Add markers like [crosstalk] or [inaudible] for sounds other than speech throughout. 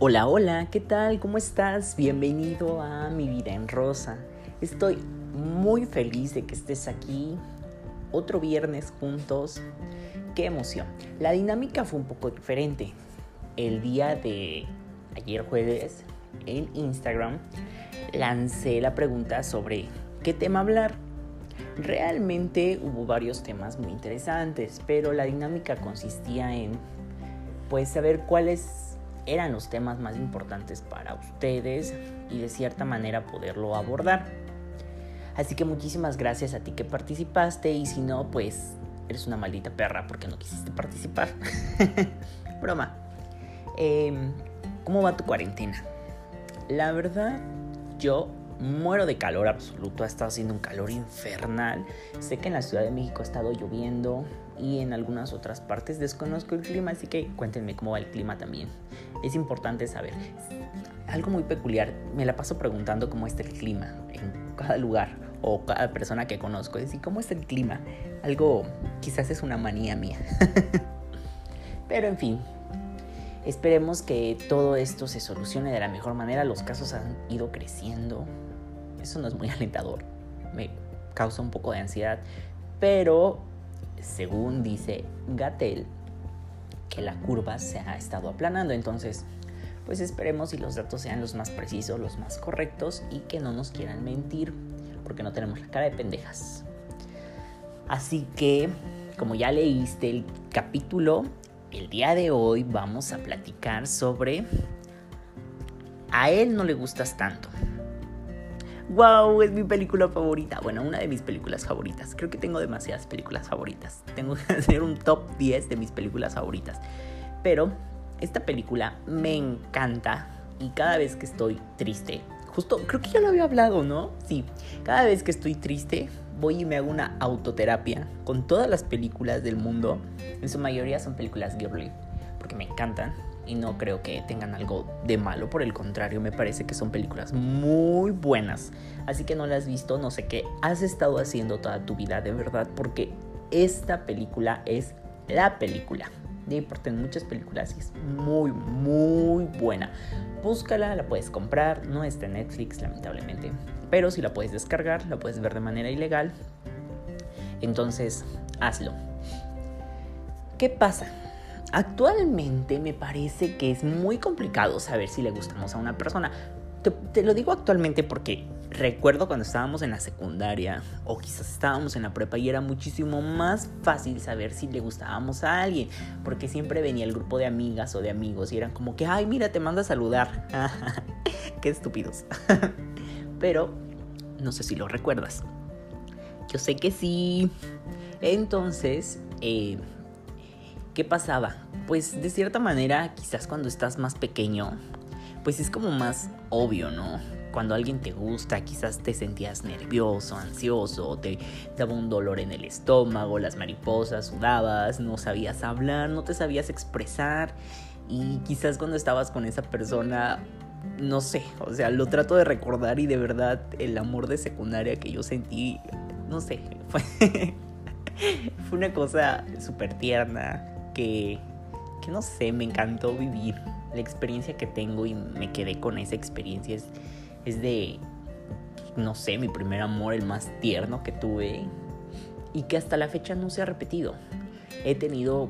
Hola, hola, ¿qué tal? ¿Cómo estás? Bienvenido a Mi Vida en Rosa. Estoy muy feliz de que estés aquí otro viernes juntos. ¡Qué emoción! La dinámica fue un poco diferente. El día de ayer jueves en Instagram lancé la pregunta sobre qué tema hablar. Realmente hubo varios temas muy interesantes, pero la dinámica consistía en pues saber cuáles eran los temas más importantes para ustedes y de cierta manera poderlo abordar. Así que muchísimas gracias a ti que participaste y si no, pues eres una maldita perra porque no quisiste participar. [laughs] Broma. Em, ¿Cómo va tu cuarentena? La verdad, yo muero de calor absoluto, ha estado haciendo un calor infernal. Sé que en la Ciudad de México ha estado lloviendo y en algunas otras partes desconozco el clima, así que cuéntenme cómo va el clima también. Es importante saber. Algo muy peculiar, me la paso preguntando cómo está el clima en cada lugar o cada persona que conozco. Es decir, ¿cómo está el clima? Algo quizás es una manía mía. [laughs] Pero en fin, esperemos que todo esto se solucione de la mejor manera. Los casos han ido creciendo, eso no es muy alentador. Me causa un poco de ansiedad. Pero, según dice Gatel, que la curva se ha estado aplanando. Entonces, pues esperemos si los datos sean los más precisos, los más correctos y que no nos quieran mentir, porque no tenemos la cara de pendejas. Así que, como ya leíste el capítulo, el día de hoy vamos a platicar sobre... A él no le gustas tanto wow, es mi película favorita. Bueno, una de mis películas favoritas. Creo que tengo demasiadas películas favoritas. Tengo que [laughs] hacer un top 10 de mis películas favoritas. Pero esta película me encanta y cada vez que estoy triste, justo creo que ya lo había hablado, ¿no? Sí, cada vez que estoy triste voy y me hago una autoterapia con todas las películas del mundo. En su mayoría son películas girly, porque me encantan y no creo que tengan algo de malo, por el contrario, me parece que son películas muy buenas. Así que no las has visto, no sé qué has estado haciendo toda tu vida de verdad, porque esta película es la película. De importan muchas películas y es muy, muy buena. Búscala, la puedes comprar, no está en Netflix lamentablemente, pero si la puedes descargar, la puedes ver de manera ilegal. Entonces, hazlo. ¿Qué pasa? Actualmente me parece que es muy complicado saber si le gustamos a una persona. Te, lo digo actualmente porque recuerdo cuando estábamos en la secundaria o quizás estábamos en la prepa y era muchísimo más fácil saber si le gustábamos a alguien porque siempre venía el grupo de amigas o de amigos y eran como que, ay, mira, te manda a saludar. [laughs] Qué estúpidos. [laughs] Pero no sé si lo recuerdas. Yo sé que sí. Entonces, eh, ¿Qué pasaba? Pues de cierta manera, quizás cuando estás más pequeño, pues es como más obvio, ¿no? Cuando alguien te gusta, quizás te sentías nervioso, ansioso, te daba un dolor en el estómago, las mariposas, sudabas, no sabías hablar, no te sabías expresar. Y quizás cuando estabas con esa persona, no sé, o sea, lo trato de recordar y de verdad el amor de secundaria que yo sentí, no sé, [laughs] fue, una cosa súper tierna, que, no sé, me encantó vivir. La experiencia que tengo y me quedé con esa experiencia es, es de, no sé, mi primer amor, el más tierno que tuve y que hasta la fecha no se ha repetido. He tenido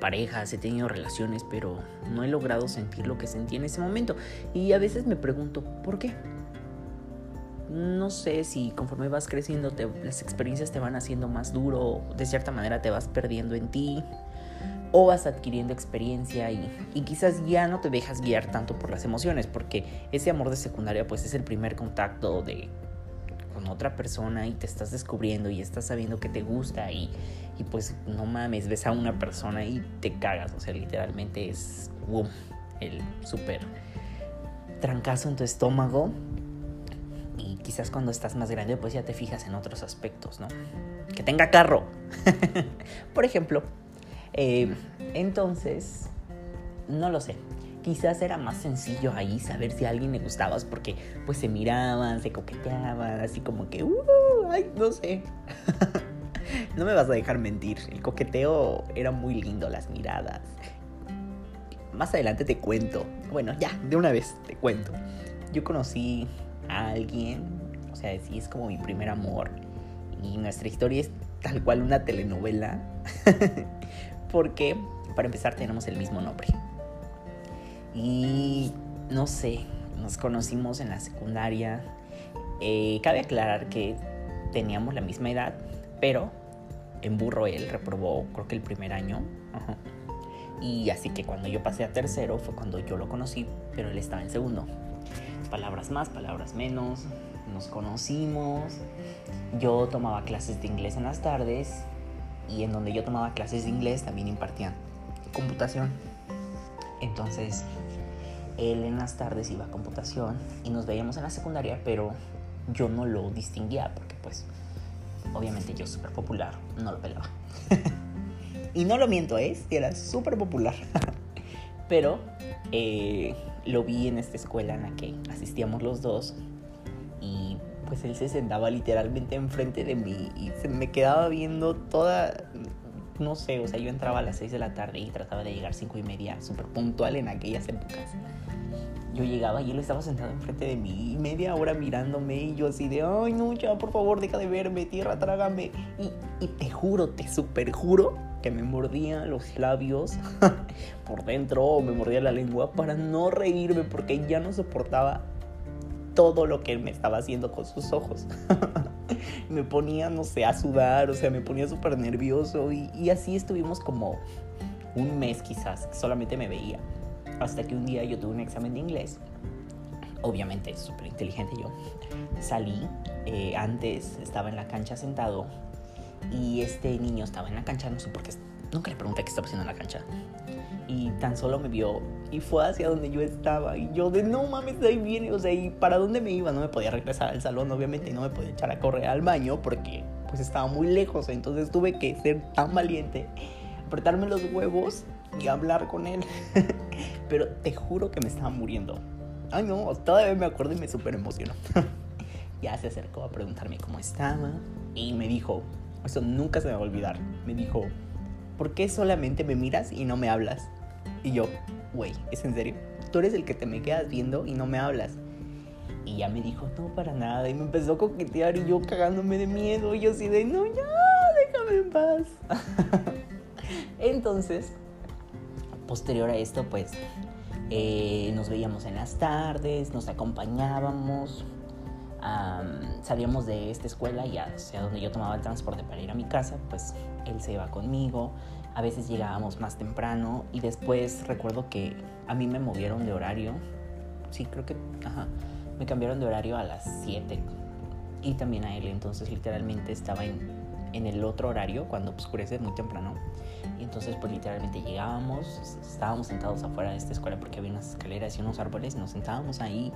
parejas, he tenido relaciones, pero no he logrado sentir lo que sentí en ese momento. Y a veces me pregunto, ¿por qué? No sé si conforme vas creciendo las experiencias te van haciendo más duro, de cierta manera te vas perdiendo en ti o vas adquiriendo experiencia y, quizás ya no te dejas guiar tanto por las emociones, porque ese amor de secundaria pues es el primer contacto de con otra persona y te estás descubriendo y estás sabiendo que te gusta y, y pues no mames, ves a una persona y te cagas, o sea, literalmente es el súper trancazo en tu estómago y quizás cuando estás más grande pues ya te fijas en otros aspectos, ¿no? Que tenga carro. [laughs] Por ejemplo, eh, entonces, no lo sé. Quizás era más sencillo ahí saber si a alguien le gustabas porque pues se miraban, se coqueteaban, así como que, uh, ay, no sé. [laughs] no me vas a dejar mentir, el coqueteo era muy lindo, las miradas. más adelante te cuento. Bueno, ya, de una vez te cuento. Yo conocí a alguien, o sea, sí es como mi primer amor. Y nuestra historia es tal cual una telenovela. [laughs] Porque, para empezar, tenemos el mismo nombre. Y no sé, nos conocimos en la secundaria. Eh, cabe aclarar que teníamos la misma edad, pero en burro él reprobó creo que el primer año. Y así que cuando yo pasé a tercero fue cuando yo lo conocí, pero él estaba en segundo. Palabras más, palabras menos, nos conocimos. Yo tomaba clases de inglés en las tardes y en donde yo tomaba clases de inglés también impartían computación. Entonces, él en las tardes iba a computación y nos veíamos en la secundaria, pero yo no lo distinguía porque pues obviamente yo súper popular, no lo pelaba. [laughs] y no lo miento, ¿eh? Era súper popular. [laughs] pero eh, lo vi en esta escuela en la que asistíamos los dos pues él se sentaba literalmente enfrente de mí y se me quedaba viendo toda, no sé, o sea, yo entraba a las 6 de la tarde y trataba de llegar 5 y media, súper puntual en aquellas épocas. Yo llegaba y él estaba sentado enfrente de mí, media hora mirándome y yo así de, ay no, ya por favor deja de verme, tierra, trágame. Y, y te juro, te super juro que me mordía los labios [laughs] por dentro o me mordía la lengua para no reírme porque ya no soportaba todo lo que me estaba haciendo con sus ojos. [laughs] me ponía, no sé, a sudar, o sea, me ponía súper nervioso y, y, así estuvimos como un mes quizás, solamente me veía. Hasta que un día yo tuve un examen de inglés. Obviamente, súper inteligente yo. Salí, eh, antes estaba en la cancha sentado y este niño estaba en la cancha, no sé por qué, nunca le pregunté qué estaba haciendo en la cancha. Y tan solo me vio y fue hacia donde yo estaba. Y yo de no mames, ahí viene. O sea, ¿y para dónde me iba? No me podía regresar al salón, obviamente, y no me podía echar a correr al baño porque pues estaba muy lejos. Entonces tuve que ser tan valiente, apretarme los huevos y hablar con él. [laughs] Pero te juro que me estaba muriendo. Ay no, todavía me acuerdo y me súper emocionó. [laughs] ya se acercó a preguntarme cómo estaba y me dijo, eso nunca se me va a olvidar, me dijo, ¿por qué solamente me miras y no me hablas? Y yo, güey, ¿es en serio? Tú eres el que te me quedas viendo y no me hablas. Y ya me dijo, no, para nada. Y me empezó a coquetear y yo cagándome de miedo. Y yo así de, no, ya, déjame en paz. [laughs] Entonces, posterior a esto, pues eh, nos veíamos en las tardes, nos acompañábamos, um, salíamos de esta escuela y hacia donde yo tomaba el transporte para ir a mi casa, pues él se iba conmigo. A veces llegábamos más temprano y después recuerdo que a mí me movieron de horario. Sí, creo que, ajá, me cambiaron de horario a las 7 y también a él. Entonces literalmente estaba en, en el otro horario cuando oscurece muy temprano y entonces pues literalmente llegábamos, estábamos sentados afuera de esta escuela porque había unas escaleras y unos árboles, nos sentábamos ahí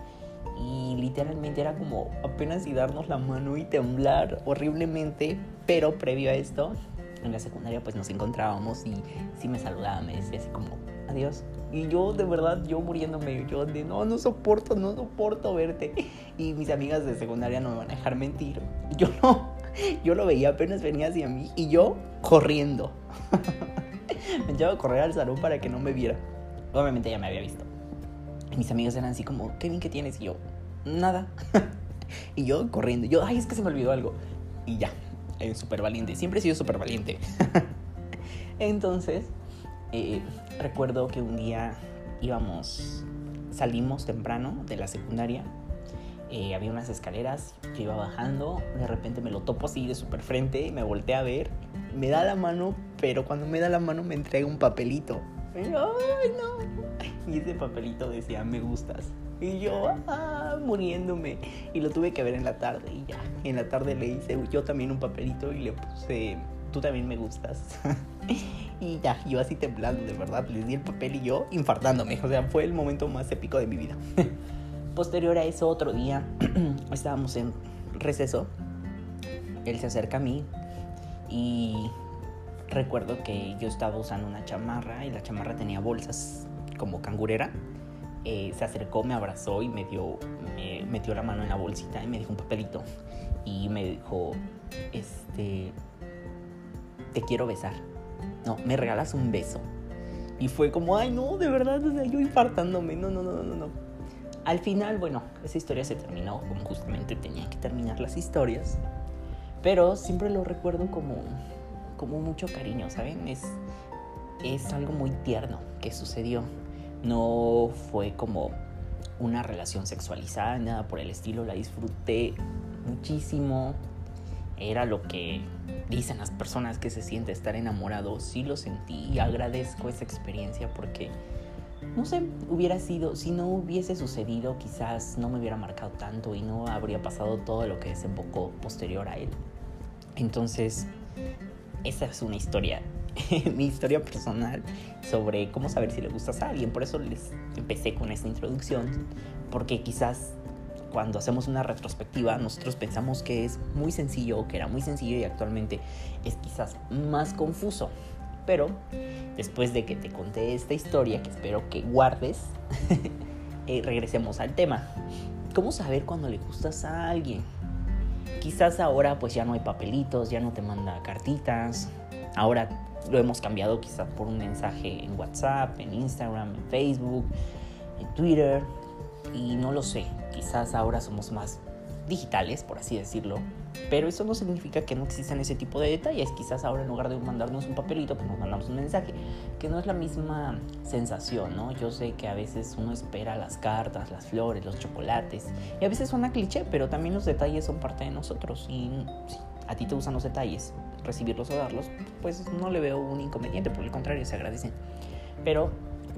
y literalmente era como apenas y darnos la mano y temblar horriblemente, pero previo a esto, en la secundaria pues nos encontrábamos y sí me saludaba, me decía así como adiós. Y yo de verdad, yo muriéndome, yo de no, no soporto, no soporto verte. Y mis amigas de secundaria no me van a dejar mentir. [laughs] Yo no, yo lo veía apenas venía hacia mí y yo corriendo. [laughs] me echaba a correr al salón para que no me viera. Obviamente ya me había visto. Mis amigos eran así como, Kevin, ¿qué tienes? Y yo, nada. [laughs] y yo corriendo. Yo, ay, es que se me olvidó algo. Y ya, eh, súper valiente. Siempre he sido súper valiente. [laughs] Entonces, eh, recuerdo que un día íbamos, salimos temprano de la secundaria. Eh, había unas escaleras, yo iba bajando, de repente me lo topo así de súper frente, me volteé a ver me da la mano, pero cuando me da la mano me entrega un papelito. Y yo, ay, no. [laughs] Y ese papelito decía, me gustas. Y yo, ah, muriéndome. Y lo tuve que ver en la tarde. Y ya, en la tarde le hice yo también un papelito y le puse, tú también me gustas. [laughs] y ya, yo así temblando, de verdad. Le di el papel y yo infartándome. O sea, fue el momento más épico de mi vida. [laughs] Posterior a eso, otro día, [clears throat] estábamos en receso. Él se acerca a mí, y recuerdo que yo estaba usando una chamarra y la chamarra tenía bolsas como cangurera. Eh, se acercó, me abrazó y me dio, me metió la mano en la bolsita y me dijo un papelito. Y me dijo, este, te quiero besar. No, me regalas un beso. Y fue como, ay, no, de verdad, o sea, yo infartándome, no, no, no, no, no. Al final, bueno, esa historia se terminó como justamente tenía que terminar las historias. Pero siempre lo recuerdo como, como mucho cariño, ¿saben? Es, es algo muy tierno que sucedió. No fue como una relación sexualizada, nada por el estilo. La disfruté muchísimo. Era lo que dicen las personas que se siente estar enamorado. Sí lo sentí y agradezco esa experiencia porque, no sé, hubiera sido, si no hubiese sucedido, quizás no me hubiera marcado tanto y no habría pasado todo lo que desembocó posterior a él. Entonces, esa es una historia, [laughs] mi historia personal sobre cómo saber si le gustas a alguien. Por eso les empecé con esta introducción, porque quizás cuando hacemos una retrospectiva nosotros pensamos que es muy sencillo, que era muy sencillo y actualmente es quizás más confuso. Pero después de que te conté esta historia, que espero que guardes, [laughs] eh, regresemos al tema. ¿Cómo saber cuando le gustas a alguien? Quizás ahora pues ya no hay papelitos, ya no te manda cartitas. Ahora lo hemos cambiado quizás por un mensaje en WhatsApp, en Instagram, en Facebook, en Twitter. Y no lo sé, quizás ahora somos más digitales, por así decirlo. Pero eso no significa que no existan ese tipo de detalles. Quizás ahora en lugar de mandarnos un papelito, pues nos mandamos un mensaje, que no es la misma sensación, ¿no? Yo sé que a veces uno espera las cartas, las flores, los chocolates, y a veces suena cliché, pero también los detalles son parte de nosotros. Y si a ti te gustan los detalles, recibirlos o darlos, pues no le veo un inconveniente, por el contrario, se agradecen. Pero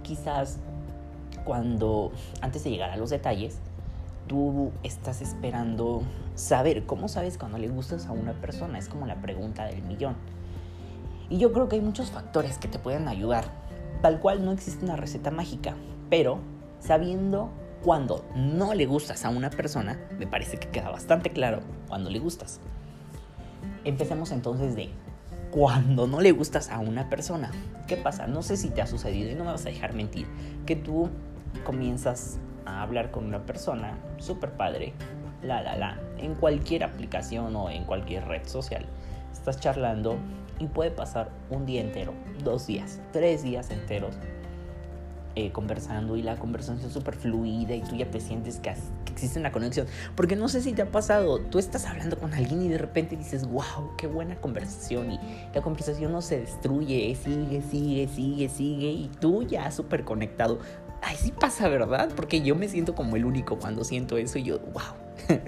quizás cuando antes de llegar a los detalles, tú estás esperando saber, ¿cómo sabes cuando le gustas a una persona? Es como la pregunta del millón. Y yo creo que hay muchos factores que te pueden ayudar. Tal cual no existe una receta mágica, pero sabiendo cuando no le gustas a una persona, me parece que queda bastante claro cuando le gustas. Empecemos entonces de cuando no le gustas a una persona. ¿Qué pasa? No sé si te ha sucedido y no me vas a dejar mentir, que tú comienzas a hablar con una persona, súper padre, la, la, la, en cualquier aplicación o en cualquier red social. Estás charlando y puede pasar un día entero, dos días, tres días enteros eh, conversando y la conversación es súper fluida y tú ya te sientes que, que, existe una conexión. Porque no sé si te ha pasado, tú estás hablando con alguien y de repente dices, wow, qué buena conversación y la conversación no se destruye, sigue, sigue, sigue, sigue y tú ya súper conectado. Ay, sí pasa, ¿verdad? Porque yo me siento como el único cuando siento eso y yo, wow. [laughs]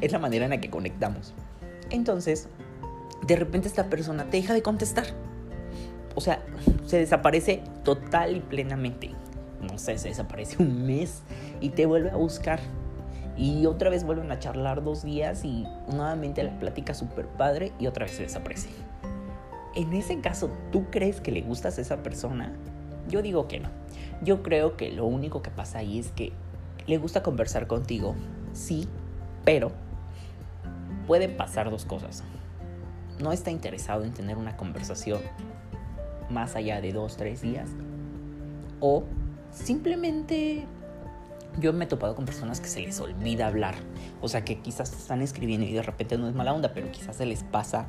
es la manera en la que conectamos. Entonces, de repente esta persona te deja de contestar. O sea, se desaparece total y plenamente. No sé, se desaparece un mes y te vuelve a buscar. Y otra vez vuelven a charlar dos días y nuevamente la plática súper padre y otra vez se desaparece. En ese caso, ¿tú crees que le gustas a esa persona? Yo digo que no. Yo creo que lo único que pasa ahí es que le gusta conversar contigo, sí, pero puede pasar dos cosas. No está interesado en tener una conversación más allá de dos, tres días. O simplemente yo me he topado con personas que se les olvida hablar. O sea, que quizás están escribiendo y de repente no es mala onda, pero quizás se les pasa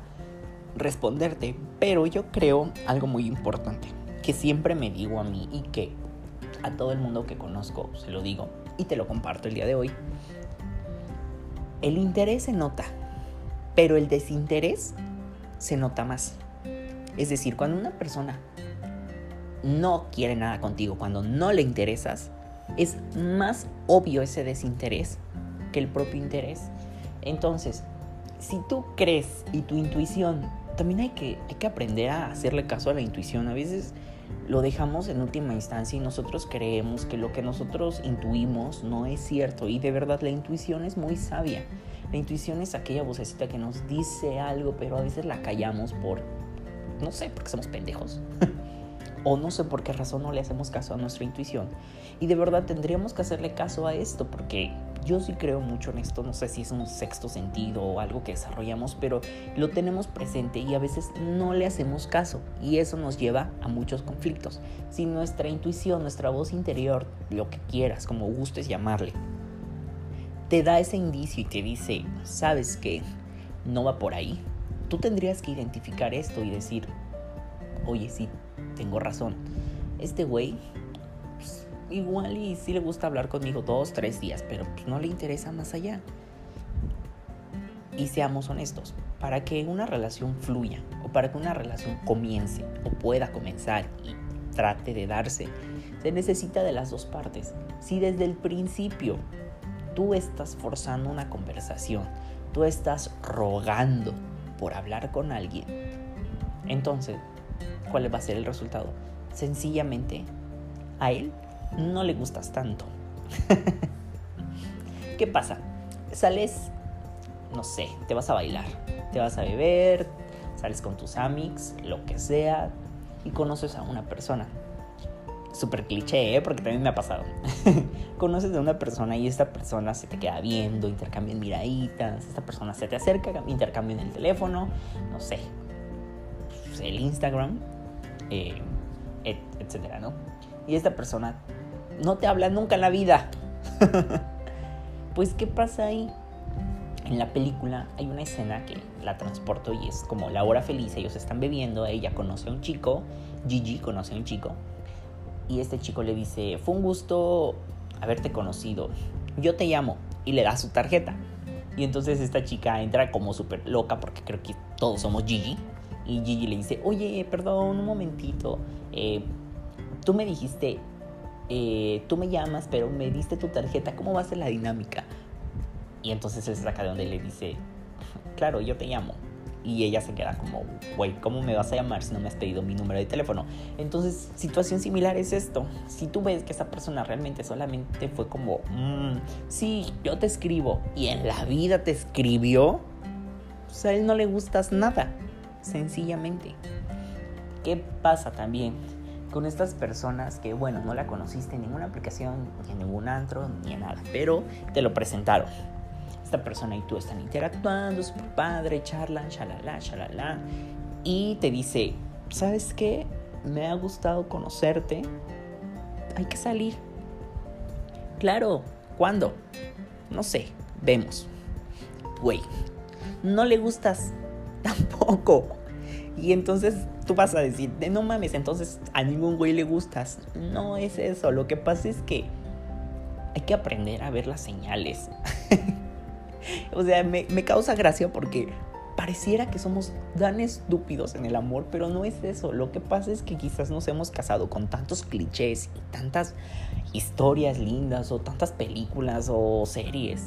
responderte. Pero yo creo algo muy importante, que siempre me digo a mí y que a todo el mundo que conozco se lo digo y te lo comparto el día de hoy. El interés se nota, pero el desinterés se nota más. Es decir, cuando una persona no quiere nada contigo, cuando no le interesas, es más obvio ese desinterés que el propio interés. Entonces, si tú crees y tu intuición, también hay que, hay que aprender a hacerle caso a la intuición. A veces lo dejamos en última instancia y nosotros creemos que lo que nosotros intuimos no es cierto. Y de verdad la intuición es muy sabia. La intuición es aquella vocecita que nos dice algo, pero a veces la callamos por, no sé, porque somos pendejos. [laughs] o no sé por qué razón no le hacemos caso a nuestra intuición. Y de verdad tendríamos que hacerle caso a esto porque yo sí creo mucho en esto, no sé si es un sexto sentido o algo que desarrollamos, pero lo tenemos presente y a veces no le hacemos caso y eso nos lleva a muchos conflictos. Si nuestra intuición, nuestra voz interior, lo que quieras, como gustes llamarle, te da ese indicio y te dice, sabes que no va por ahí, tú tendrías que identificar esto y decir, oye, sí, tengo razón este güey, igual y sí le gusta hablar conmigo dos, tres días, pero pues, no le interesa más allá. Y seamos honestos, para que una relación fluya o para que una relación comience o pueda comenzar y trate de darse, se necesita de las dos partes. Si desde el principio tú estás forzando una conversación, tú estás rogando por hablar con alguien, entonces, ¿cuál va a ser el resultado? Sencillamente, a él no le gustas tanto. [laughs] ¿Qué pasa? Sales, no sé, te vas a bailar, te vas a beber, sales con tus amics, lo que sea, y conoces a una persona. Súper cliché, ¿eh? porque también me ha pasado. [laughs] conoces a una persona y esta persona se te queda viendo, intercambian miraditas, esta persona se te acerca, intercambian el teléfono, no sé, pues, el Instagram, eh, etcétera, ¿no? Y esta persona no te habla nunca en la vida. [laughs] pues, ¿qué pasa ahí? En la película hay una escena que la transporto y es como la hora feliz, ellos están bebiendo, ella conoce a un chico, Gigi conoce a un chico, y este chico le dice, fue un gusto haberte conocido, yo te llamo, y le da su tarjeta. Y entonces esta chica entra como súper loca porque creo que todos somos Gigi. Y Gigi le dice, oye, perdón, un momentito. Eh, tú me dijiste, eh, tú me llamas, pero me diste tu tarjeta, ¿cómo va a ser la dinámica? Y entonces él saca de donde le dice, claro, yo te llamo. Y ella se queda como, güey, ¿cómo me vas a llamar si no me has pedido mi número de teléfono? Entonces, situación similar es esto. Si tú ves que esa persona realmente solamente fue como, mmm, sí, yo te escribo, y en la vida te escribió, pues a él no le gustas nada, sencillamente. ¿Qué pasa también? Con estas personas que, bueno, no la conociste en ninguna aplicación, ni en ningún antro, ni en nada, pero te lo presentaron esta persona y tú están interactuando, super padre, charlan, shalala, shalala, y te dice, ¿sabes qué? Me ha gustado conocerte, hay que salir. Claro, ¿cuándo? No sé, vemos. Güey, no le gustas [laughs] tampoco. Y entonces tú vas a decir, de no mames, entonces a ningún güey le gustas. No es eso, lo que pasa es que hay que aprender a ver las señales. [laughs] o sea, me, causa gracia porque pareciera que somos tan estúpidos en el amor, pero no es eso. Lo que pasa es que quizás nos hemos casado con tantos clichés y tantas historias lindas o tantas películas o series.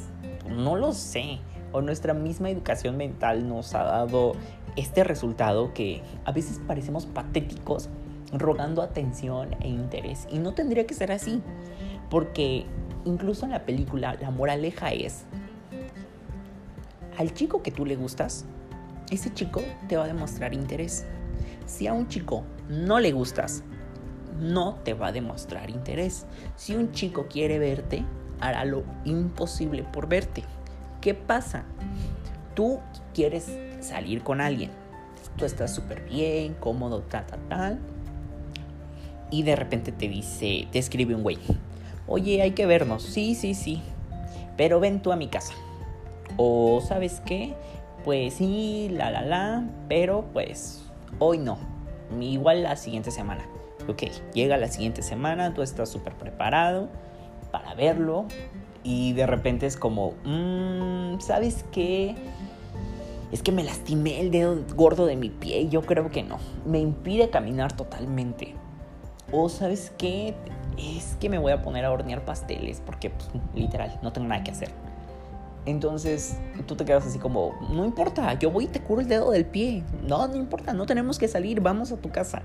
No lo sé. O nuestra misma educación mental nos ha dado este resultado que a veces parecemos patéticos rogando atención e interés. Y no tendría que ser así. Porque incluso en la película la moraleja es al chico que tú le gustas, ese chico te va a demostrar interés. Si a un chico no le gustas, no te va a demostrar interés. Si un chico quiere verte, hará lo imposible por verte. ¿Qué pasa? Tú quieres salir con alguien. Tú estás súper bien, cómodo, ta, ta, tal. Y de repente te dice, te escribe un güey. Oye, hay que vernos. Sí, sí, sí. Pero ven tú a mi casa. O sabes qué, pues sí, la, la, la, pero pues hoy no. Igual la siguiente semana. Ok, llega la siguiente semana, tú estás súper preparado para verlo y de repente es como, mmm, ¿sabes qué? Es que me lastimé el dedo gordo de mi pie yo creo que no. Me impide caminar totalmente. O sabes qué? Es que me voy a poner a hornear pasteles porque pues, literal no tengo nada que hacer. Entonces tú te quedas así como, no importa, yo voy y te curo el dedo del pie. No, no importa, no tenemos que salir, vamos a tu casa.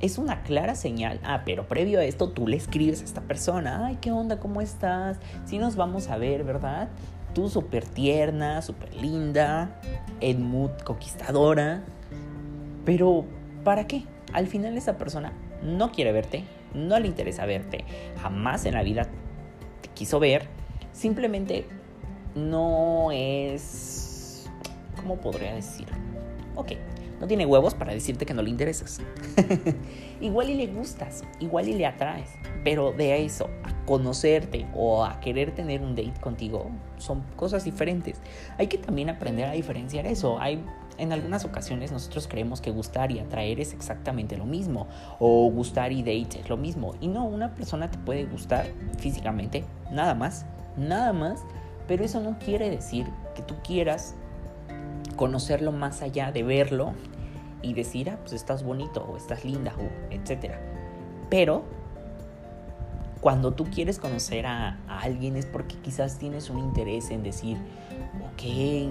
Es una clara señal. Ah, pero previo a esto tú le escribes a esta persona, ay, ¿qué onda? ¿Cómo estás? Si nos vamos a ver, ¿verdad? Tú súper tierna, súper linda, en mood conquistadora. Pero, ¿para qué? Al final esa persona no quiere verte, no le interesa verte, jamás en la vida te quiso ver, simplemente no es... ¿Cómo podría decir? Ok, no tiene huevos para decirte que no le interesas. [laughs] igual y le gustas, igual y le atraes, pero de eso, a conocerte o a querer tener un date contigo, son cosas diferentes. Hay que también aprender a diferenciar eso. Hay en algunas ocasiones nosotros creemos que gustar y atraer es exactamente lo mismo, o gustar y date es lo mismo. Y no, una persona te puede gustar físicamente, nada más, nada más, pero eso no quiere decir que tú quieras conocerlo más allá de verlo y decir, ah, pues estás bonito o estás linda o etcétera. Pero cuando tú quieres conocer a, alguien es porque quizás tienes un interés en decir, ok,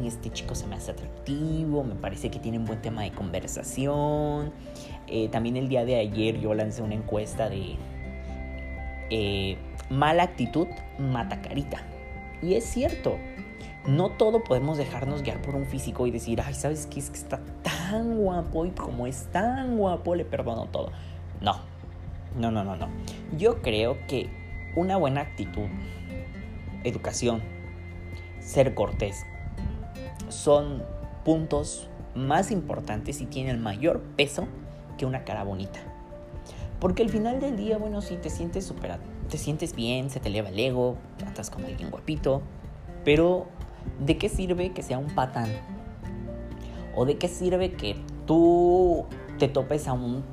este chico se me hace atractivo, me parece que tiene un buen tema de conversación. Eh, también el día de ayer yo lancé una encuesta de eh, mala actitud mata carita. Y es cierto, no todo podemos dejarnos guiar por un físico y decir, ay, ¿sabes qué? Es que está tan guapo y como es tan guapo le perdono todo. No, no, no, no, no. Yo creo que una buena actitud, educación, ser cortés, son puntos más importantes y tienen mayor peso que una cara bonita. Porque al final del día, bueno, si te sientes super, te sientes bien, se te eleva el ego, tratas con alguien guapito, pero ¿de qué sirve que sea un patán? ¿O de qué sirve que tú te topes a un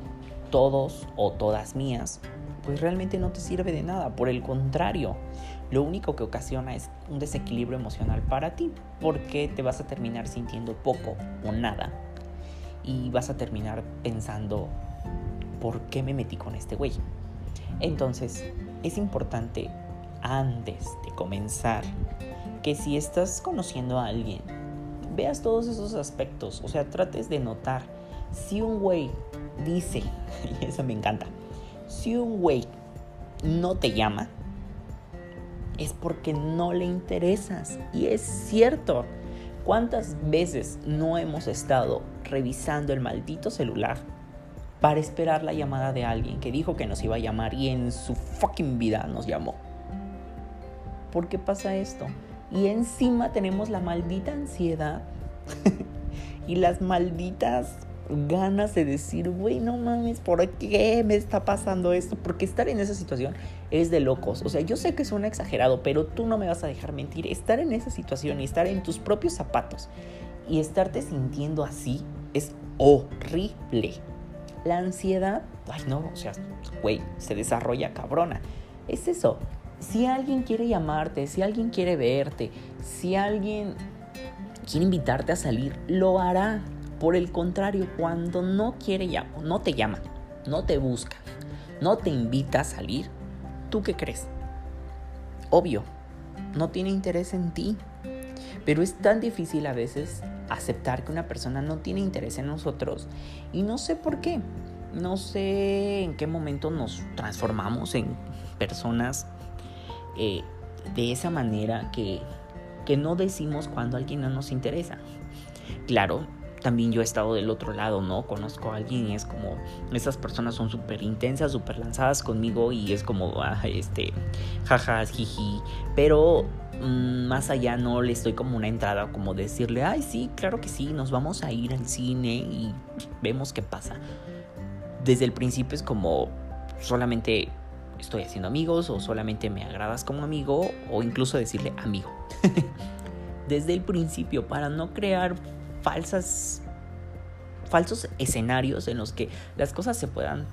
todos o todas mías? Pues realmente no te sirve de nada, por el contrario, lo único que ocasiona es un desequilibrio emocional para ti, porque te vas a terminar sintiendo poco o nada y vas a terminar pensando, ¿por qué me metí con este güey? Entonces, es importante antes de comenzar que si estás conociendo a alguien, veas todos esos aspectos, o sea, trates de notar si un güey dice, [laughs] y eso me encanta, si un güey no te llama, es porque no le interesas. Y es cierto. ¿Cuántas veces no hemos estado revisando el maldito celular para esperar la llamada de alguien que dijo que nos iba a llamar y en su fucking vida nos llamó? ¿Por qué pasa esto? Y encima tenemos la maldita ansiedad [laughs] y las malditas ganas de decir, güey, no mames, ¿por qué me está pasando esto? Porque estar en esa situación es de locos. O sea, yo sé que suena exagerado, pero tú no me vas a dejar mentir. Estar en esa situación y estar en tus propios zapatos y estarte sintiendo así es horrible. La ansiedad, ay no, o sea, güey, se desarrolla cabrona. Es eso, si alguien quiere llamarte, si alguien quiere verte, si alguien quiere invitarte a salir, lo hará. Por el contrario, cuando no quiere llamar, no te llama, no te busca, no te invita a salir, ¿tú qué crees? Obvio, no tiene interés en ti. Pero es tan difícil a veces aceptar que una persona no tiene interés en nosotros. Y no sé por qué. No sé en qué momento nos transformamos en personas eh, de esa manera que, que no decimos cuando alguien no nos interesa. Claro, también yo he estado del otro lado, ¿no? Conozco a alguien y es como, esas personas son súper intensas, súper lanzadas conmigo y es como, ah, este, jajas, jiji, pero mm, más allá no le estoy como una entrada, como decirle, ay, sí, claro que sí, nos vamos a ir al cine y vemos qué pasa. Desde el principio es como solamente estoy haciendo amigos o solamente me agradas como amigo o incluso decirle amigo. [laughs] Desde el principio para no crear falsas falsos escenarios en los que las cosas se puedan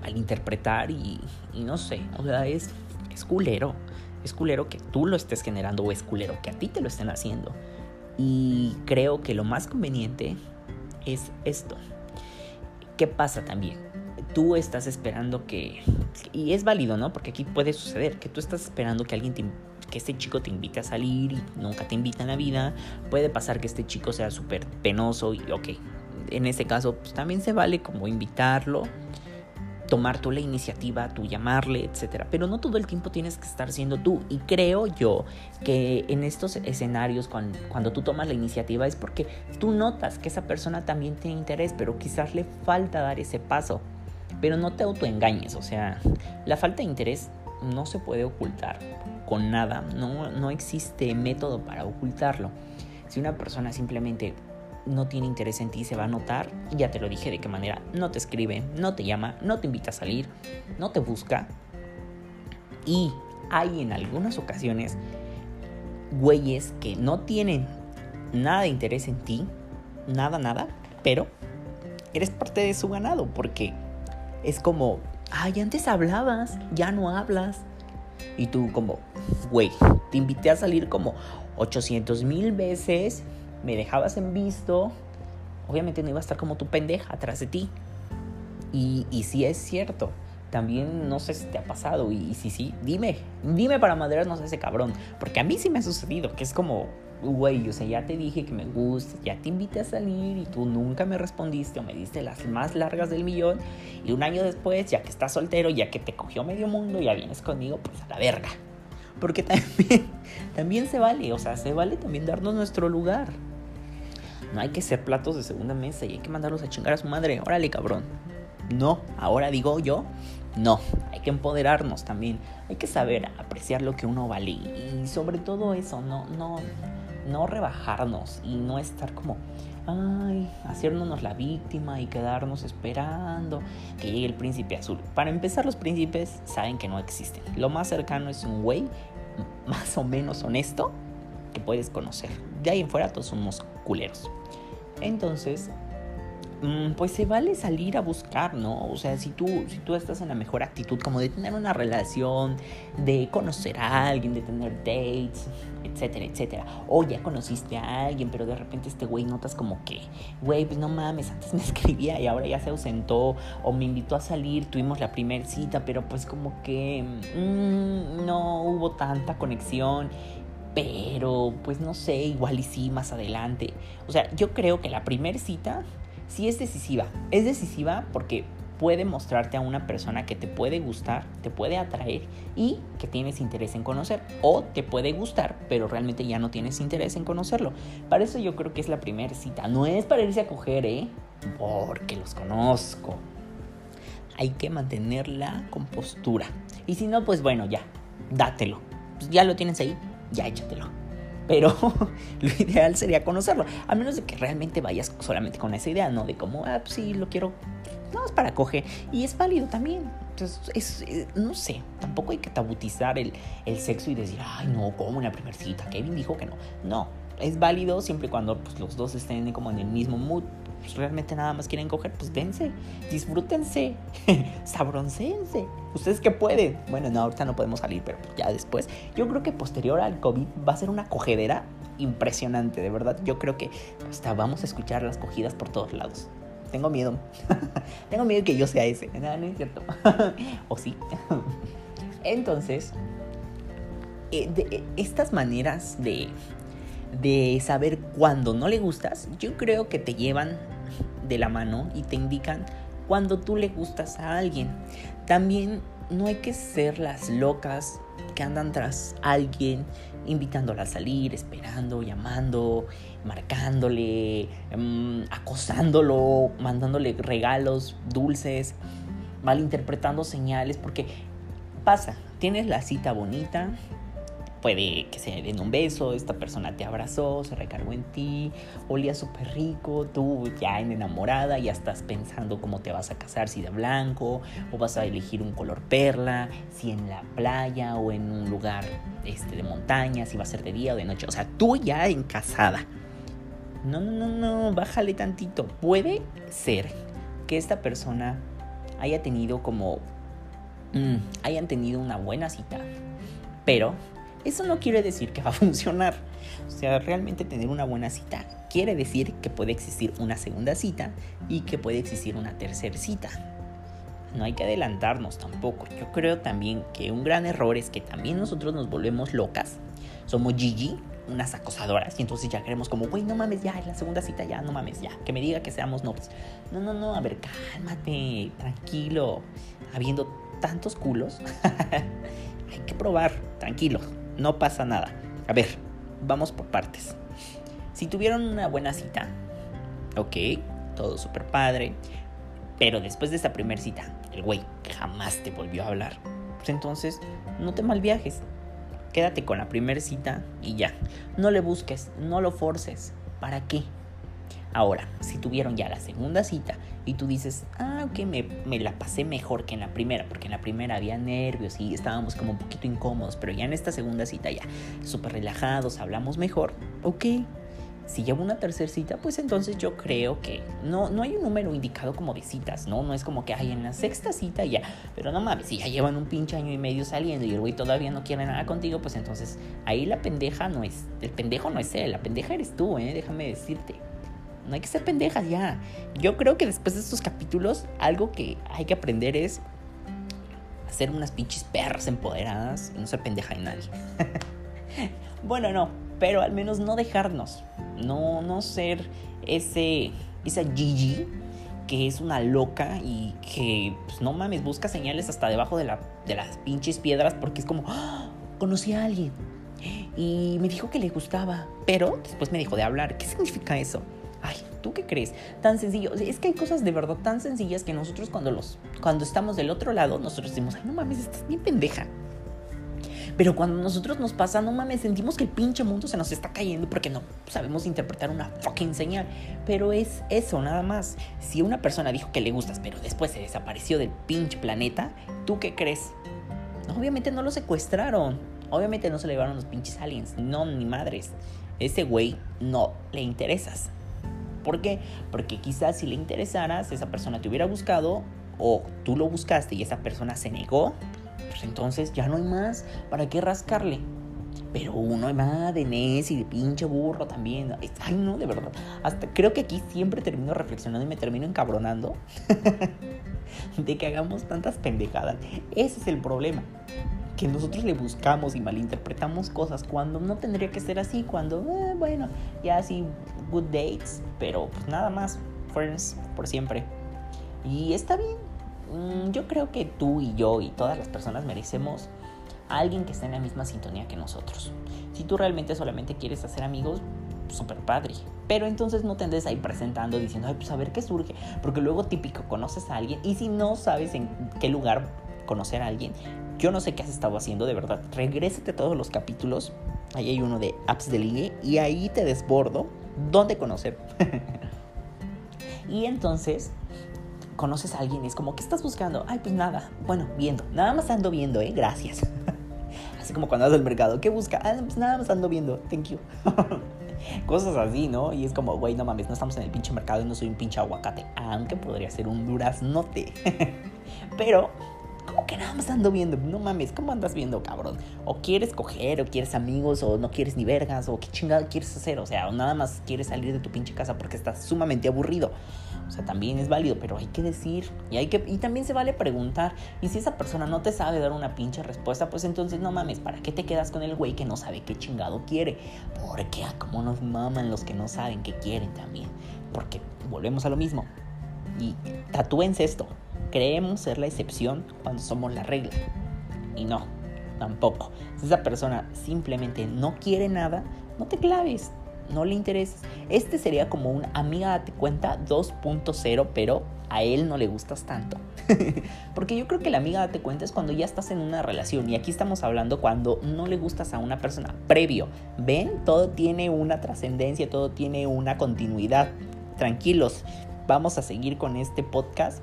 malinterpretar y, y no sé, o sea, es, es culero. Es culero que tú lo estés generando o es culero que a ti te lo estén haciendo. Y creo que lo más conveniente es esto. ¿Qué pasa también? Tú estás esperando que... Y es válido, ¿no? Porque aquí puede suceder que tú estás esperando que alguien te, que este chico te invite a salir y nunca te invita en la vida. Puede pasar que este chico sea súper penoso y ok. En este caso, pues también se vale como invitarlo, tomar tú la iniciativa, tú llamarle, etcétera. Pero no todo el tiempo tienes que estar siendo tú. Y creo yo que en estos escenarios, cuando, cuando tú tomas la iniciativa, es porque tú notas que esa persona también tiene interés, pero quizás le falta dar ese paso. Pero no te autoengañes, o sea, la falta de interés no se puede ocultar con nada, no, no existe método para ocultarlo. Si una persona simplemente no tiene interés en ti, se va a notar, ya te lo dije de qué manera, no te escribe, no te llama, no te invita a salir, no te busca. Y hay en algunas ocasiones güeyes que no tienen nada de interés en ti, nada, nada, pero eres parte de su ganado porque es como, ay, antes hablabas, ya no hablas. Y tú como, güey, te invité a salir como 800 mil veces, me dejabas en visto, obviamente no iba a estar como tu pendeja atrás de ti. Y, y sí es cierto, también no sé si te ha pasado y, si sí, dime, dime para maderarnos a ese cabrón, porque a mí sí me ha sucedido, que es como, güey, o sea, ya te dije que me gusta, ya te invité a salir y tú nunca me respondiste o me diste las más largas del millón y un año después, ya que estás soltero, ya que te cogió medio mundo, ya vienes conmigo, pues a la verga. Porque también, [laughs] también se vale, o sea, se vale también darnos nuestro lugar. No hay que ser platos de segunda mesa y hay que mandarlos a chingar a su madre. Órale, cabrón. No, ahora digo yo, no, hay que empoderarnos también. Hay que saber apreciar lo que uno vale y sobre todo eso, no, no, no rebajarnos y no estar como, ay, hacernos la víctima y quedarnos esperando que llegue el príncipe azul. Para empezar, los príncipes saben que no existen. Lo más cercano es un güey [laughs] más o menos honesto que puedes conocer. De ahí en fuera todos somos culeros. Entonces, pues se vale salir a buscar, ¿no? O sea, si tú, si tú estás en la mejor actitud como de tener una relación, de conocer a alguien, de tener dates, etcétera, etcétera. O ya conociste a alguien, pero de repente este güey notas como que, güey, pues no mames, antes me [laughs] escribía y ahora ya se ausentó, o me invitó a salir, tuvimos la primera cita, pero pues como que mm, no hubo tanta conexión pero pues no sé, igual y sí más adelante. O sea, yo creo que la primera cita sí es decisiva. Es decisiva porque puede mostrarte a una persona que te puede gustar, te puede atraer y que tienes interés en conocer. O te puede gustar, pero realmente ya no tienes interés en conocerlo. Para eso yo creo que es la primera cita. No es para irse a coger, ¿eh? Porque los conozco. Hay que mantener la compostura. Y si no, pues bueno, ya, dátelo. Ya lo tienes ahí, ya échatelo. Pero [laughs] lo ideal sería conocerlo. A menos de que realmente vayas solamente con esa idea, ¿no? De como, ah, pues sí, lo quiero. No, es para coger. Y es válido también. Entonces, es, eh, no sé, tampoco hay que tabutizar el, el sexo y decir, ay, no, como en la primera cita. Kevin dijo que no. No, es válido siempre y cuando pues, los dos estén como en el mismo mood. Pues, realmente nada más quieren coger, pues dense, disfrútense, [laughs] sabroncense. ¿Ustedes qué pueden? Bueno, no, ahorita no podemos salir, pero ya después. Yo creo que posterior al COVID va a ser una cogedera impresionante, de verdad. Yo creo que hasta vamos a escuchar las cogidas por todos lados. Tengo miedo. [laughs] Tengo miedo que yo sea ese. No, no es cierto. [laughs] o sí. Entonces, eh, eh, estas maneras de de saber cuándo no le gustas, yo creo que te llevan de la mano y te indican cuando tú le gustas a alguien. También no hay que ser las locas que andan tras alguien, invitándola a salir, esperando, llamando, marcándole, em, acosándolo, mandándole regalos dulces, malinterpretando señales, porque pasa, tienes la cita bonita, puede que se den un beso, esta persona te abrazó, se recargó en ti, olía súper rico, tú ya en enamorada, ya estás pensando cómo te vas a casar, si de blanco, o vas a elegir un color perla, si en la playa o en un lugar este, de montaña, si va a ser de día o de noche, o sea, tú ya en casada. No, no, no, no, bájale tantito. Puede ser que esta persona haya tenido como... Mm, hayan tenido una buena cita, pero eso no quiere decir que va a funcionar. O sea, realmente tener una buena cita quiere decir que puede existir una segunda cita y que puede existir una tercera cita. No hay que adelantarnos tampoco. Yo creo también que un gran error es que también nosotros nos volvemos locas. Somos Gigi, unas acosadoras, y entonces ya queremos como, güey, no mames, ya, en la segunda cita ya, no mames, ya, que me diga que seamos novios. No, no, no, a ver, cálmate, tranquilo. Habiendo tantos culos, [laughs] hay que probar, tranquilo no pasa nada. A ver, vamos por partes. Si tuvieron una buena cita, ok, todo súper padre, pero después de esa primera cita, el güey jamás te volvió a hablar, pues entonces no te malviajes. Quédate con la primera cita y ya. No le busques, no lo forces. ¿Para qué? Ahora, si tuvieron ya la segunda cita y tú dices, ah, ok, me, me, la pasé mejor que en la primera, porque en la primera había nervios y estábamos como un poquito incómodos, pero ya en esta segunda cita ya súper relajados, hablamos mejor, ok, Si llevo una tercera cita, pues entonces yo creo que no, no hay un número indicado como de citas, ¿no? No es como que hay en la sexta cita ya. Pero no mames, si ya llevan un pinche año y medio saliendo y el güey todavía no quiere nada contigo, pues entonces ahí la pendeja no es, el pendejo no es él, la pendeja eres tú, ¿eh? Déjame decirte. No hay que ser pendejas ya. Yo creo que después de estos capítulos, algo que hay que aprender es ser unas pinches perras empoderadas y no ser pendeja de nadie. [laughs] bueno, no, pero al menos no dejarnos, no, no ser ese, esa Gigi que es una loca y que, pues, no mames, busca señales hasta debajo de, la, de las pinches piedras porque es como, ¡Ah! conocí a alguien y me dijo que le gustaba, pero después me dijo de hablar. ¿Qué significa eso? ¿Tú qué crees? Tan sencillo. Es que hay cosas de verdad tan sencillas que nosotros cuando los cuando estamos del otro lado, nosotros decimos, "Ay, no mames, estás bien pendeja." Pero cuando nosotros nos pasa, no mames, sentimos que el pinche mundo se nos está cayendo porque no sabemos interpretar una fucking señal. Pero es eso, nada más. Si una persona dijo que le gustas, pero después se desapareció del pinche planeta, ¿tú qué crees? Obviamente no lo secuestraron. Obviamente no se le llevaron los pinches aliens. No, ni madres. Ese güey no le interesas. ¿Por qué? Porque quizás si le interesaras, esa persona te hubiera buscado o tú lo buscaste y esa persona se negó, pues entonces ya no hay más. ¿Para qué rascarle? Pero uno más de Ness y de pinche burro también. Ay, no, de verdad. Hasta creo que aquí siempre termino reflexionando y me termino encabronando [laughs] de que hagamos tantas pendejadas. Ese es el problema. Que nosotros le buscamos y malinterpretamos cosas cuando no tendría que ser así. Cuando, eh, bueno, ya así, good dates, pero pues nada más. Friends por siempre. Y está bien, Mm, yo creo que tú y yo y todas las personas merecemos a alguien que esté en la misma sintonía que nosotros. Si tú realmente solamente quieres hacer amigos, súper padre. Pero entonces no te andes ahí presentando diciendo, ay, pues a ver qué surge. Porque luego típico, conoces a alguien y si no sabes en qué lugar conocer a alguien, yo no sé qué has estado haciendo de verdad. Regrésate todos los capítulos. Ahí hay uno de apps de ligue y ahí te desbordo dónde conocer. [laughs] y entonces conoces a alguien y es como, ¿qué estás buscando? Ay, pues nada. Bueno, viendo. Nada más ando viendo, ¿eh? Gracias. [laughs] así como cuando vas al mercado, ¿qué busca? Ah, pues nada más ando viendo. Thank you. [laughs] Cosas así, ¿no? Y es como, güey, no mames, no estamos en el pinche mercado y no soy un pinche aguacate. Aunque podría ser un duraznote. Pero ¿Cómo que nada más ando viendo? No mames, ¿cómo andas viendo, cabrón? O quieres coger, o quieres amigos, o no quieres ni vergas, o qué chingado quieres hacer. O sea, o nada más quieres salir de tu pinche casa porque estás sumamente aburrido. O sea, también es válido, pero hay que decir y, hay que, y también se vale preguntar. Y si esa persona no te sabe dar una pinche respuesta, pues entonces no mames, ¿para qué te quedas con el güey que no sabe qué chingado quiere? Porque a ah, cómo nos maman los que no saben qué quieren también. Porque volvemos a lo mismo. Y tatúense esto. Creemos ser la excepción cuando somos la regla. Y no, tampoco. Si esa persona simplemente no quiere nada, no te claves no le interesas. Este sería como un amiga date cuenta 2.0, pero a él no le gustas tanto. [laughs] Porque yo creo que la amiga date cuenta es cuando ya estás en una relación y aquí estamos hablando cuando no le gustas a una persona previo. ¿Ven? Todo tiene una trascendencia, todo tiene una continuidad. Tranquilos, vamos a seguir con este podcast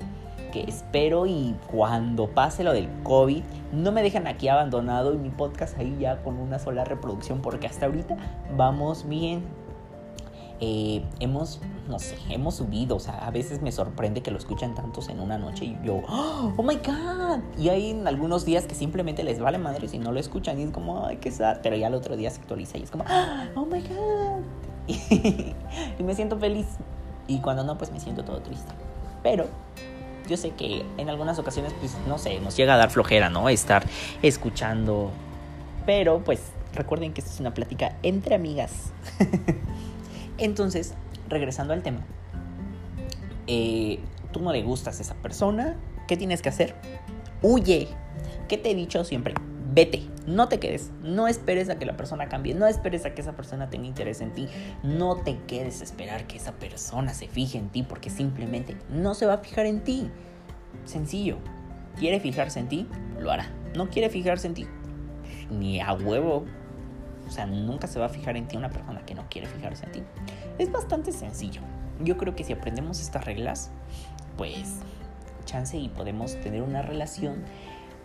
espero y cuando pase lo del COVID no me dejan aquí abandonado y mi podcast ahí ya con una sola reproducción porque hasta ahorita vamos bien. Eh, hemos, no sé, hemos subido, o sea, a veces me sorprende que lo escuchan tantos en una noche y yo, oh my god, y hay algunos días que simplemente les vale madre si no lo escuchan y es como, ay, qué sad, pero ya el otro día se actualiza y es como, oh my god, [laughs] y me siento feliz. Y cuando no, pues me siento todo triste, pero yo sé que en algunas ocasiones, pues, no sé, nos llega a dar flojera, ¿no? Estar escuchando. Pero, pues, recuerden que esta es una plática entre amigas. [laughs] Entonces, regresando al tema. Eh, tú no le gustas a esa persona. ¿Qué tienes que hacer? Huye. ¿Qué te he dicho siempre? Vete, no te quedes, no esperes a que la persona cambie, no esperes a que esa persona tenga interés en ti, no te quedes esperar que esa persona se fije en ti porque simplemente no se va a fijar en ti. Sencillo, quiere fijarse en ti, lo hará. No quiere fijarse en ti, ni a huevo. O sea, nunca se va a fijar en ti una persona que no quiere fijarse en ti. Es bastante sencillo. Yo creo que si aprendemos estas reglas, pues chance y podemos tener una relación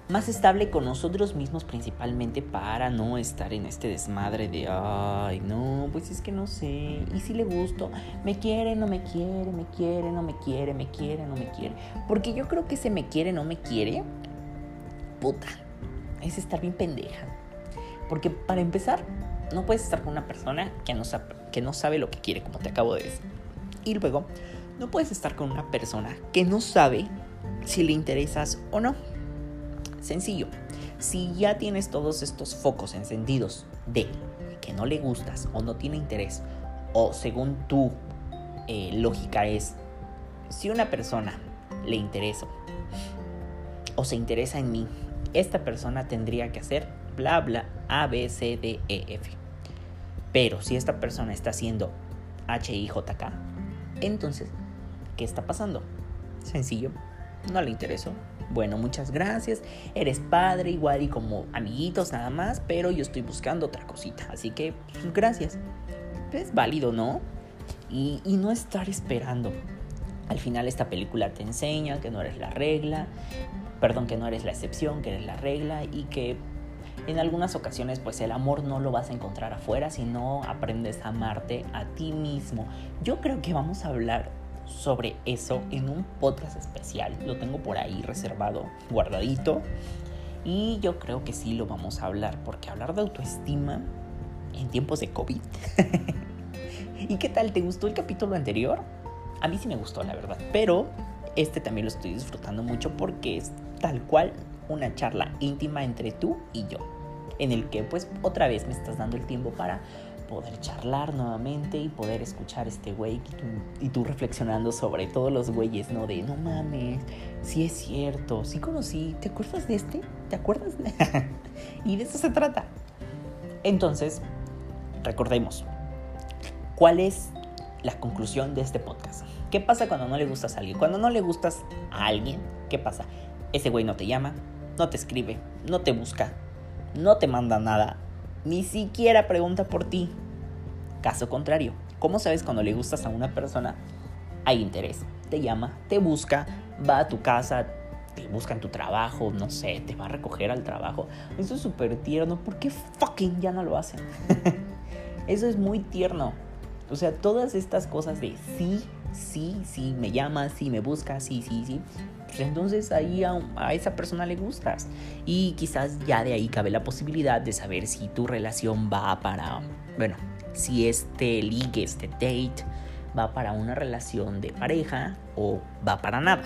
más estable con nosotros mismos principalmente para no estar en este desmadre de, ay, no, pues es que no sé, y si le gusto, me quiere, no me quiere, me quiere, no me quiere, me quiere, no me quiere. Porque yo creo que ese me quiere, no me quiere, puta, es estar bien pendeja. Porque para empezar, no puedes estar con una persona que no, sabe, que no sabe lo que quiere, como te acabo de decir. Y luego, no puedes estar con una persona que no sabe si le interesas o no. Sencillo, si ya tienes todos estos focos encendidos de que no le gustas o no tiene interés, o según tu eh, lógica es, si una persona le interesa o se interesa en mí, esta persona tendría que hacer bla bla A, B, C, D, E, F. Pero si esta persona está haciendo H, I, J, K, entonces, ¿qué está pasando? Sencillo, no le interesó. Bueno, muchas gracias. Eres padre, igual y como amiguitos nada más, pero yo estoy buscando otra cosita. Así que, pues, gracias. Es válido, ¿no? Y, y no estar esperando. Al final esta película te enseña que no eres la regla, perdón, que no eres la excepción, que eres la regla y que en algunas ocasiones pues el amor no lo vas a encontrar afuera, sino aprendes a amarte a ti mismo. Yo creo que vamos a hablar sobre eso en un podcast especial. Lo tengo por ahí reservado, guardadito. Y yo creo que sí lo vamos a hablar, porque hablar de autoestima en tiempos de COVID. [laughs] ¿Y qué tal? ¿Te gustó el capítulo anterior? A mí sí me gustó, la verdad. Pero este también lo estoy disfrutando mucho porque es tal cual una charla íntima entre tú y yo. En el que pues otra vez me estás dando el tiempo para poder charlar nuevamente y poder escuchar este güey y, tú reflexionando sobre todos los güeyes, ¿no? De no mames, sí es cierto, sí conocí, ¿te acuerdas de este? ¿Te acuerdas? [laughs] y de eso se trata. Entonces, recordemos, ¿cuál es la conclusión de este podcast? ¿Qué pasa cuando no le gustas a alguien? Cuando no le gustas a alguien, ¿qué pasa? Ese güey no te llama, no te escribe, no te busca, no te manda nada, ni siquiera pregunta por ti. Caso contrario, ¿cómo sabes cuando le gustas a una persona? Hay interés, te llama, te busca, va a tu casa, te busca en tu trabajo, no sé, te va a recoger al trabajo. Eso es súper tierno. ¿Por qué fucking ya no lo hacen? [laughs] Eso es muy tierno. O sea, todas estas cosas de sí, sí, sí, me llama, sí, me busca, sí, sí, sí. Pues entonces ahí a, esa persona le gustas. Y quizás ya de ahí cabe la posibilidad de saber si tu relación va para, bueno, si este ligue, este date, va para una relación de pareja o va para nada.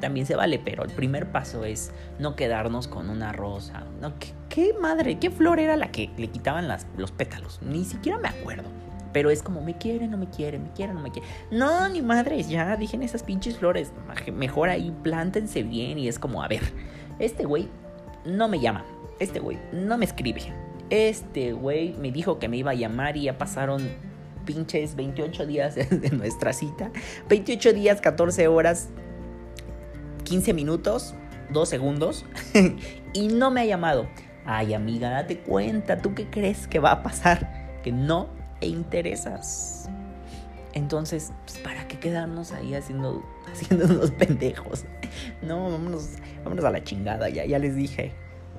También se vale, pero el primer paso es no quedarnos con una rosa. No, ¿qué, madre? ¿Qué flor era la que le quitaban las, los pétalos? Ni siquiera me acuerdo. Pero es como, me quiere, no me quiere, me quiere, no me quiere. No, ni madres, ya dejen esas pinches flores. Mejor ahí plántense bien y es como, a ver, este güey no me llama. Este güey no me escribe. Este güey me dijo que me iba a llamar y ya pasaron pinches 28 días [laughs] de nuestra cita. 28 días, 14 horas, 15 minutos, 2 segundos. [laughs] y no me ha llamado. Ay, amiga, date cuenta, ¿tú qué crees que va a pasar? Que no e interesas. Entonces, pues, ¿para qué quedarnos ahí haciendo, [laughs] unos pendejos? No, vámonos, vámonos a la chingada, ya, ya les dije.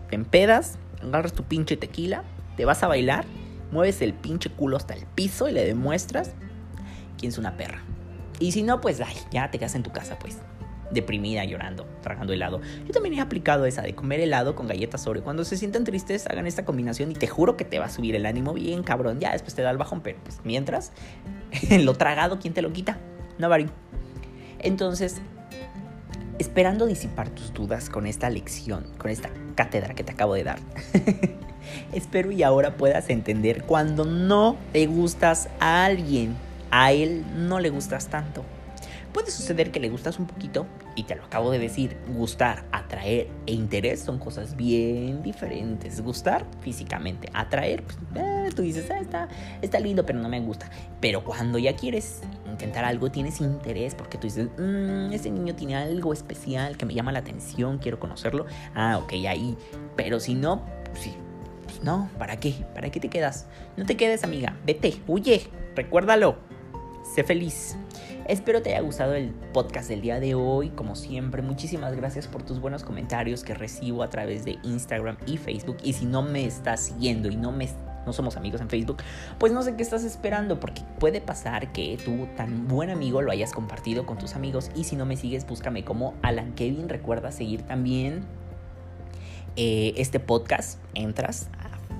Te empedas, agarras tu pinche tequila, te vas a bailar, mueves el pinche culo hasta el piso y le demuestras quién es una perra. Y si no, pues ay, ya te quedas en tu casa, pues deprimida, llorando, tragando helado. Yo también he aplicado esa de comer helado con galletas sobre. Cuando se sientan tristes, hagan esta combinación y te juro que te va a subir el ánimo bien cabrón. Ya después te da el bajón, pero pues mientras, [laughs] lo tragado, ¿quién te lo quita? No, Bari. Entonces, esperando disipar tus dudas con esta lección, con esta cátedra que te acabo de dar. [laughs] Espero y ahora puedas entender cuando no te gustas a alguien, a él no le gustas tanto. Puede suceder que le gustas un poquito, y te lo acabo de decir, gustar, atraer e interés son cosas bien diferentes. Gustar físicamente, atraer, pues, eh, tú dices, ah, está, está lindo, pero no me gusta. Pero cuando ya quieres intentar algo, tienes interés porque tú dices, mmm, ese niño tiene algo especial que me llama la atención, quiero conocerlo. Ah, ok, ahí. Pero si no, sí. Pues no, ¿para qué? ¿Para qué te quedas? No te quedes, amiga. Vete, huye, recuérdalo. Sé feliz. Espero te haya gustado el podcast del día de hoy. Como siempre, muchísimas gracias por tus buenos comentarios que recibo a través de Instagram y Facebook. Y si no me estás siguiendo y no me no somos amigos en Facebook, pues no sé qué estás esperando, porque puede pasar que tú, tan buen amigo, lo hayas compartido con tus amigos. Y si no me sigues, búscame como Alan Kevin. Recuerda seguir también eh, este podcast. Entras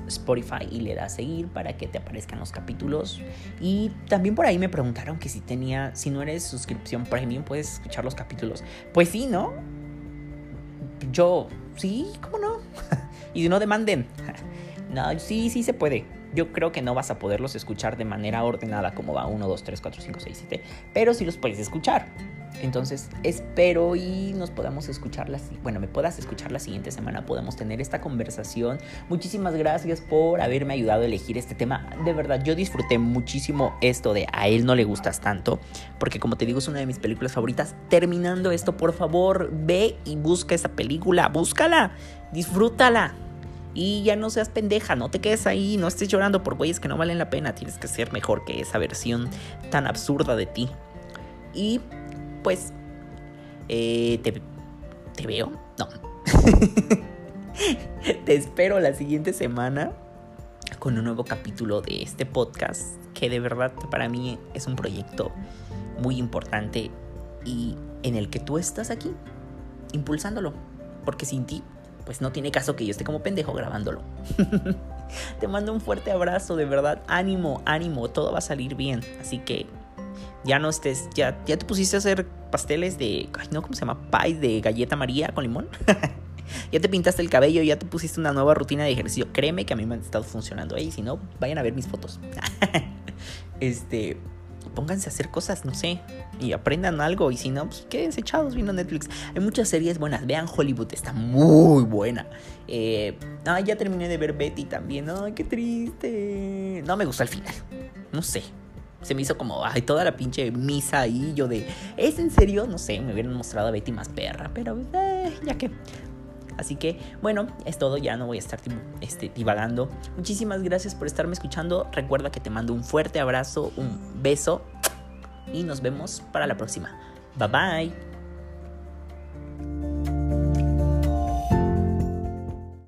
Spotify y le das seguir para que te aparezcan los capítulos. Y también por ahí me preguntaron que si tenía, si no eres suscripción premium, puedes escuchar los capítulos. Pues sí, ¿no? Yo, sí, ¿cómo no? [laughs] y no demanden. [laughs] no, sí, sí se puede. Yo creo que no vas a poderlos escuchar de manera ordenada como va 1, 2, 3, 4, 5, 6, 7, pero sí los puedes escuchar. Entonces espero y nos podamos escuchar, la, bueno, me puedas escuchar la siguiente semana, podamos tener esta conversación. Muchísimas gracias por haberme ayudado a elegir este tema. De verdad, yo disfruté muchísimo esto de a él no le gustas tanto, porque como te digo es una de mis películas favoritas. Terminando esto, por favor, ve y busca esa película, búscala, disfrútala. Y ya no seas pendeja, no te quedes ahí, no estés llorando por güeyes que no valen la pena. Tienes que ser mejor que esa versión tan absurda de ti. Y pues, eh, te, te veo. No. [laughs] te espero la siguiente semana con un nuevo capítulo de este podcast que de verdad para mí es un proyecto muy importante y en el que tú estás aquí impulsándolo. Porque sin ti pues no tiene caso que yo esté como pendejo grabándolo. [laughs] te mando un fuerte abrazo, de verdad. Ánimo, ánimo, todo va a salir bien. Así que ya no estés, ya, ya te pusiste a hacer pasteles de, ay no, ¿cómo se llama? Pie de galleta María con limón. [laughs] ya te pintaste el cabello, ya te pusiste una nueva rutina de ejercicio. Créeme que a mí me han estado funcionando. Y si no, vayan a ver mis fotos. [laughs] este, pónganse a hacer cosas, no sé, y aprendan algo. Y si no, pues quédense echados viendo Netflix. Hay muchas series buenas. Vean Hollywood, está muy buena. Eh, ya terminé de ver Betty también. Ay, qué triste. No me gustó el final. No sé. Se me hizo como, ay, toda la pinche misa ahí. Yo de, ¿es en serio? No sé, me hubieran mostrado a Betty más perra. Pero, eh, ya que. Así que, bueno, es todo, ya no voy a estar este, divagando. Muchísimas gracias por estarme escuchando. Recuerda que te mando un fuerte abrazo, un beso y nos vemos para la próxima. Bye bye.